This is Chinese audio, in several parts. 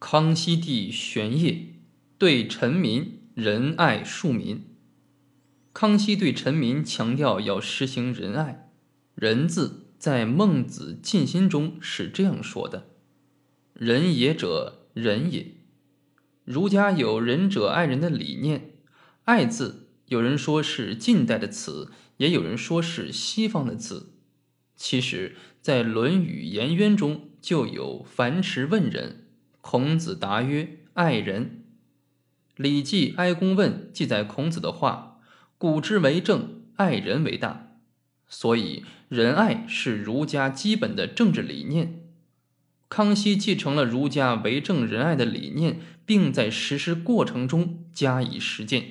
康熙帝玄烨对臣民仁爱庶民。康熙对臣民强调要实行仁爱，仁字在《孟子尽心》中是这样说的：“仁也者，仁也。”儒家有仁者爱人的理念，爱字有人说是近代的词，也有人说是西方的词。其实，在《论语颜渊》中就有“樊迟问仁”。孔子答曰：“爱人。”《礼记·哀公问》记载孔子的话：“古之为政，爱人为大。”所以，仁爱是儒家基本的政治理念。康熙继承了儒家为政仁爱的理念，并在实施过程中加以实践。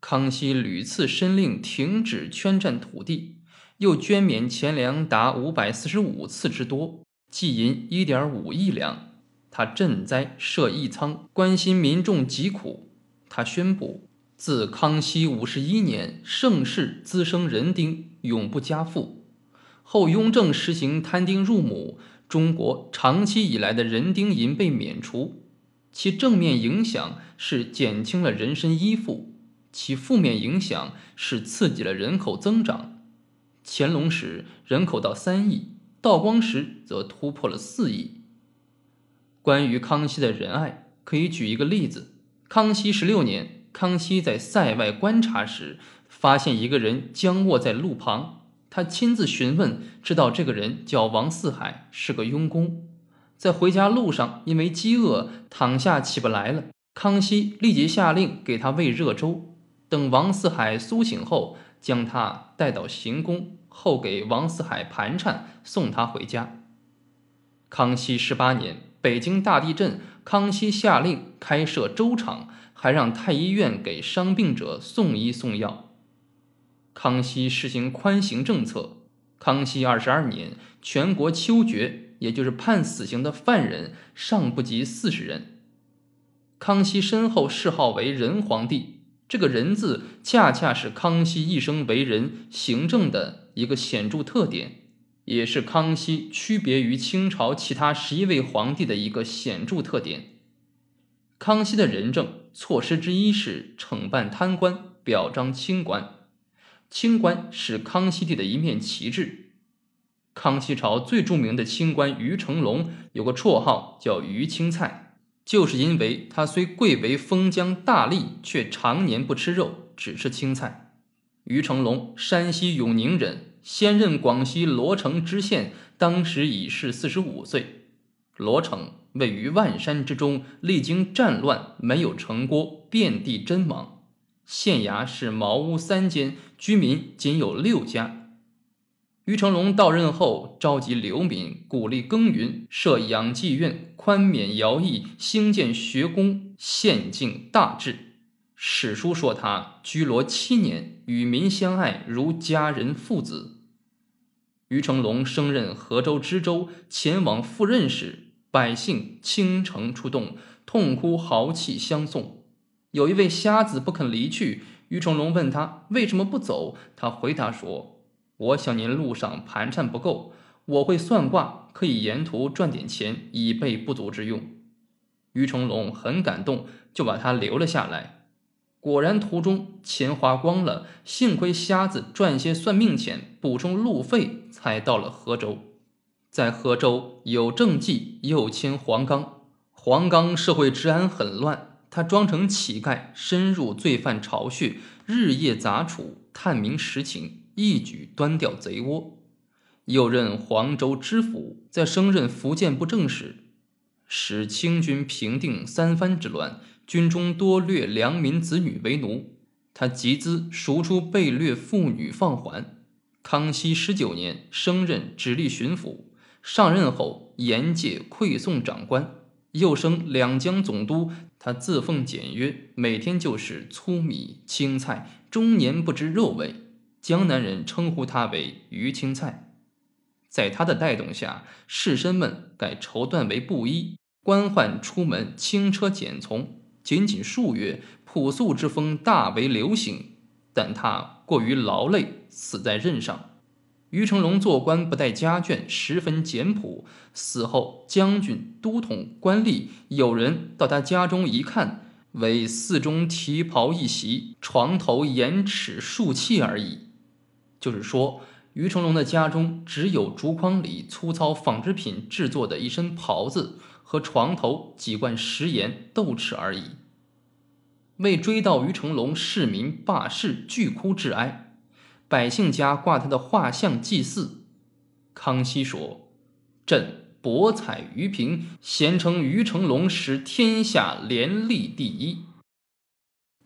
康熙屡次申令停止圈占土地，又捐免钱粮达五百四十五次之多，计银一点五亿两。他赈灾设义仓，关心民众疾苦。他宣布，自康熙五十一年盛世滋生人丁，永不加赋。后雍正实行摊丁入亩，中国长期以来的人丁银被免除。其正面影响是减轻了人身依附，其负面影响是刺激了人口增长。乾隆时人口到三亿，道光时则突破了四亿。关于康熙的仁爱，可以举一个例子：康熙十六年，康熙在塞外观察时，发现一个人僵卧在路旁。他亲自询问，知道这个人叫王四海，是个佣工。在回家路上，因为饥饿，躺下起不来了。康熙立即下令给他喂热粥。等王四海苏醒后，将他带到行宫，后给王四海盘缠，送他回家。康熙十八年。北京大地震，康熙下令开设粥厂，还让太医院给伤病者送医送药。康熙实行宽刑政策。康熙二十二年，全国秋决，也就是判死刑的犯人尚不及四十人。康熙身后谥号为仁皇帝，这个“仁”字恰恰是康熙一生为人行政的一个显著特点。也是康熙区别于清朝其他十一位皇帝的一个显著特点。康熙的仁政措施之一是惩办贪官，表彰清官。清官是康熙帝的一面旗帜。康熙朝最著名的清官于成龙有个绰号叫“于青菜”，就是因为他虽贵为封疆大吏，却常年不吃肉，只吃青菜。于成龙，山西永宁人。先任广西罗城知县，当时已是四十五岁。罗城位于万山之中，历经战乱，没有城郭，遍地阵亡。县衙是茅屋三间，居民仅有六家。于成龙到任后，召集流民，鼓励耕耘，设养济院，宽免徭役，兴建学宫，县境大治。史书说他居罗七年，与民相爱如家人父子。于成龙升任河州知州，前往赴任时，百姓倾城出动，痛哭豪气相送。有一位瞎子不肯离去，于成龙问他为什么不走，他回答说：“我想您路上盘缠不够，我会算卦，可以沿途赚点钱，以备不足之用。”于成龙很感动，就把他留了下来。果然，途中钱花光了，幸亏瞎子赚些算命钱补充路费，才到了河州。在河州有政绩，又迁黄冈。黄冈社会治安很乱，他装成乞丐，深入罪犯巢穴，日夜杂处，探明实情，一举端掉贼窝。又任黄州知府，在升任福建布政使，使清军平定三藩之乱。军中多掠良民子女为奴，他集资赎出被掠妇女放还。康熙十九年升任直隶巡抚，上任后严戒馈送长官，又升两江总督。他自奉简约，每天就是粗米青菜，终年不知肉味。江南人称呼他为鱼青菜。在他的带动下，士绅们改绸缎为布衣，官宦出门轻车简从。仅仅数月，朴素之风大为流行，但他过于劳累，死在任上。于成龙做官不带家眷，十分简朴。死后，将军、都统、官吏有人到他家中一看，为寺中提袍一袭，床头盐尺数器而已。就是说，于成龙的家中只有竹筐里粗糙纺织品制作的一身袍子和床头几罐食盐斗齿而已。为追悼于成龙，市民罢市，俱哭致哀。百姓家挂他的画像祭祀。康熙说：“朕博采于平，咸称于成龙使天下廉吏第一。”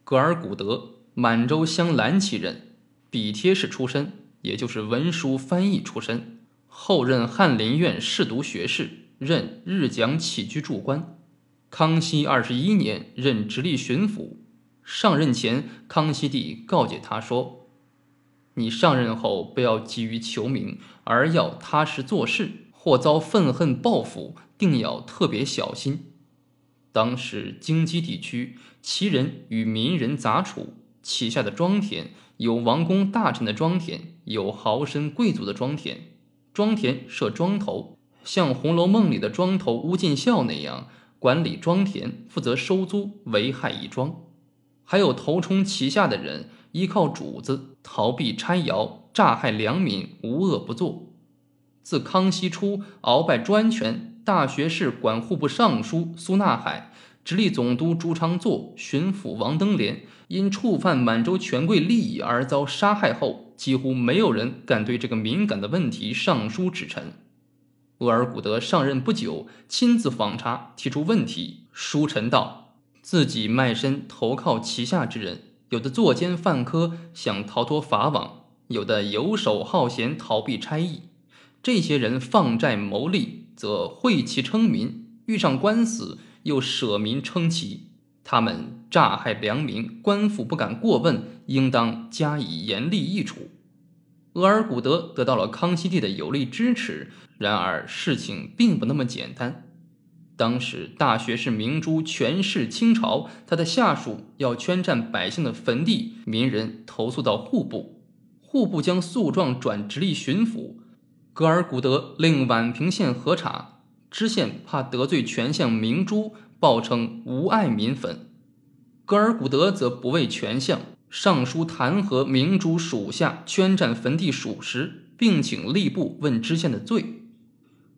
格尔古德，满洲镶蓝旗人，笔帖式出身，也就是文书翻译出身。后任翰林院侍读学士，任日讲起居注官。康熙二十一年，任直隶巡抚。上任前，康熙帝告诫他说。你上任后不要急于求名，而要踏实做事，或遭愤恨报复，定要特别小心。当时京畿地区，旗人与民人杂处，旗下的庄田有王公大臣的庄田，有豪绅贵族的庄田。庄田设庄头，像《红楼梦》里的庄头乌进孝那样管理庄田，负责收租，为害一庄。还有头冲旗下的人。依靠主子逃避差徭，诈害良民，无恶不作。自康熙初鳌拜专权，大学士、管户部尚书苏纳海、直隶总督朱昌作、巡抚王登联因触犯满洲权贵利益而遭杀害后，几乎没有人敢对这个敏感的问题上书指陈。额尔古德上任不久，亲自访查，提出问题。书臣道：自己卖身投靠旗下之人。有的作奸犯科，想逃脱法网；有的游手好闲，逃避差役。这些人放债谋利，则讳其称民；遇上官司，又舍民称其。他们诈害良民，官府不敢过问，应当加以严厉议处。额尔古德得到了康熙帝的有力支持，然而事情并不那么简单。当时大学士明珠权势倾朝，他的下属要圈占百姓的坟地，民人投诉到户部，户部将诉状转直隶巡抚，额尔古德令宛平县核查，知县怕得罪权相明珠，报称无碍民坟，额尔古德则不畏权相，上书弹劾明珠属下圈占坟地属实，并请吏部问知县的罪。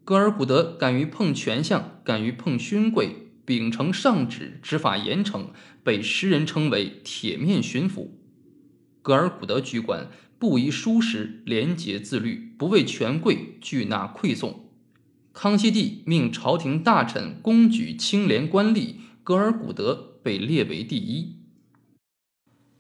格尔古德敢于碰权相，敢于碰勋贵，秉承上旨，执法严惩，被诗人称为“铁面巡抚”。格尔古德居官不宜疏食，廉洁自律，不为权贵拒纳馈送。康熙帝命朝廷大臣公举清廉官吏，格尔古德被列为第一。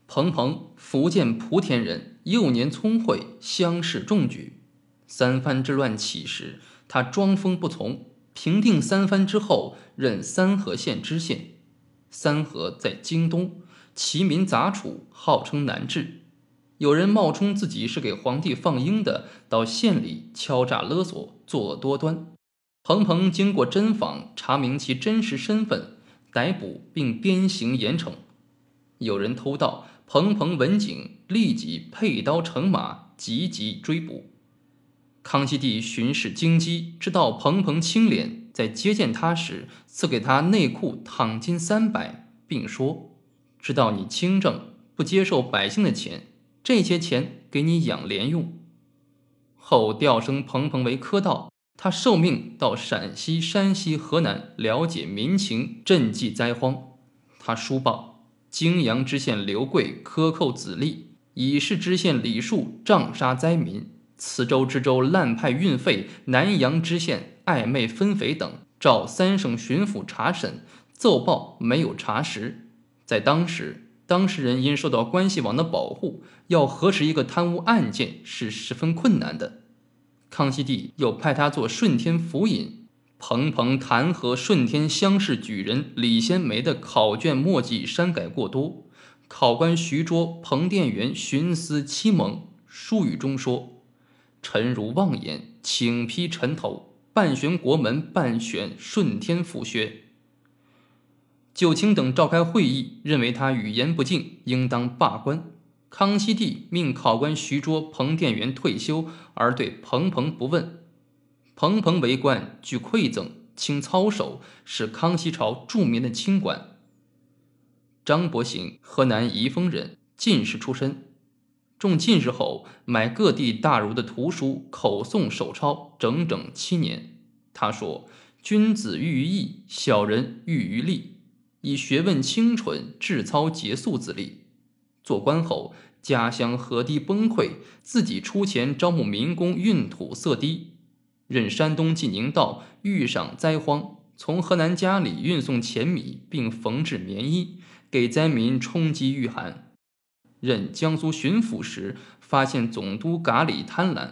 彭彭，福建莆田人，幼年聪慧，乡试中举。三藩之乱起时。他装疯不从，平定三藩之后，任三河县知县。三河在京东，其民杂处，号称难治。有人冒充自己是给皇帝放鹰的，到县里敲诈勒索，作恶多端。彭彭经过侦访，查明其真实身份，逮捕并鞭刑严惩。有人偷盗，彭彭闻警，立即佩刀乘马，急急追捕。康熙帝巡视京畿，知道彭彭清廉，在接见他时，赐给他内库躺金三百，并说：“知道你清正，不接受百姓的钱，这些钱给你养廉用。”后调升彭彭为科道，他受命到陕西、山西、河南了解民情，赈济灾荒。他书报：泾阳知县刘贵克扣子吏，以是知县李树杖杀灾民。磁州知州滥派运费，南阳知县暧昧分肥等，召三省巡抚查审，奏报没有查实。在当时，当事人因受到关系网的保护，要核实一个贪污案件是十分困难的。康熙帝又派他做顺天府尹，彭彭弹劾顺天乡试举人李先梅的考卷墨迹删改过多，考官徐卓、彭殿元徇私欺蒙，书语中说。臣如妄言，请批臣头。半悬国门，半悬顺天府学。九卿等召开会议，认为他语言不敬，应当罢官。康熙帝命考官徐卓、彭殿元退休，而对彭彭不问。彭彭为官，具馈赠，清操守，是康熙朝著名的清官。张伯行，河南宜丰人，进士出身。中进士后，买各地大儒的图书，口诵手抄，整整七年。他说：“君子喻于义，小人喻于利，以学问清纯，志操节素自立。”做官后，家乡河堤崩溃，自己出钱招募民工运土塞堤。任山东济宁道，遇上灾荒，从河南家里运送钱米，并缝制棉衣，给灾民充饥御寒。任江苏巡抚时，发现总督噶里贪婪，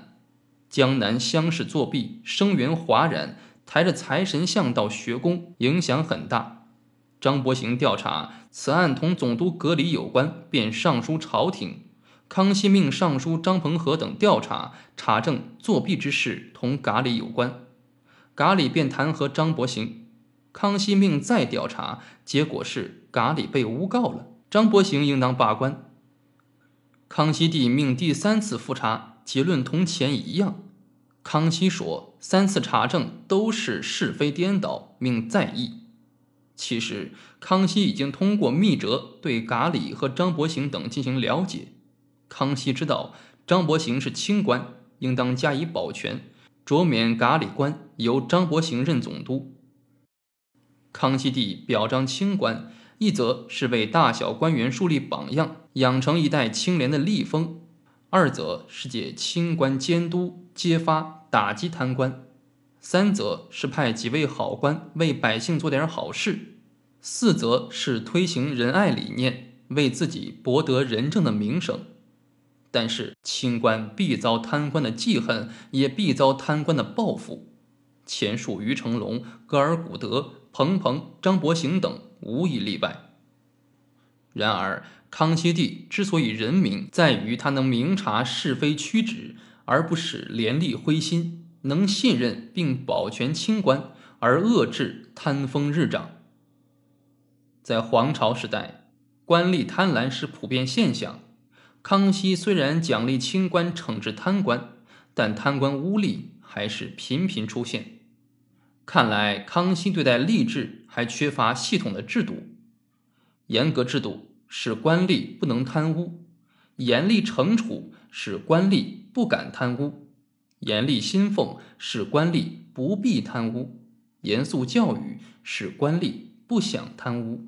江南乡试作弊，声援哗然，抬着财神像到学宫，影响很大。张伯行调查此案同总督阁里有关，便上书朝廷。康熙命尚书张鹏和等调查，查证作弊之事同噶里有关。噶里便弹劾张伯行。康熙命再调查，结果是噶里被诬告了，张伯行应当罢官。康熙帝命第三次复查，结论同前一样。康熙说三次查证都是是非颠倒，命再议。其实，康熙已经通过密折对噶里和张伯行等进行了解。康熙知道张伯行是清官，应当加以保全，着免噶里官，由张伯行任总督。康熙帝表彰清官，一则是为大小官员树立榜样，养成一代清廉的吏风；二则是借清官监督揭发打击贪官。三则是派几位好官为百姓做点好事，四则是推行仁爱理念，为自己博得仁政的名声。但是清官必遭贪官的记恨，也必遭贪官的报复。前述于成龙、格尔古德、彭彭、张伯行等无一例外。然而，康熙帝之所以仁明，在于他能明察是非曲直，而不使廉吏灰心。能信任并保全清官，而遏制贪风日长。在皇朝时代，官吏贪婪是普遍现象。康熙虽然奖励清官，惩治贪官，但贪官污吏还是频频出现。看来，康熙对待吏治还缺乏系统的制度。严格制度使官吏不能贪污，严厉惩处使官吏不敢贪污。严厉薪俸使官吏不必贪污，严肃教育使官吏不想贪污。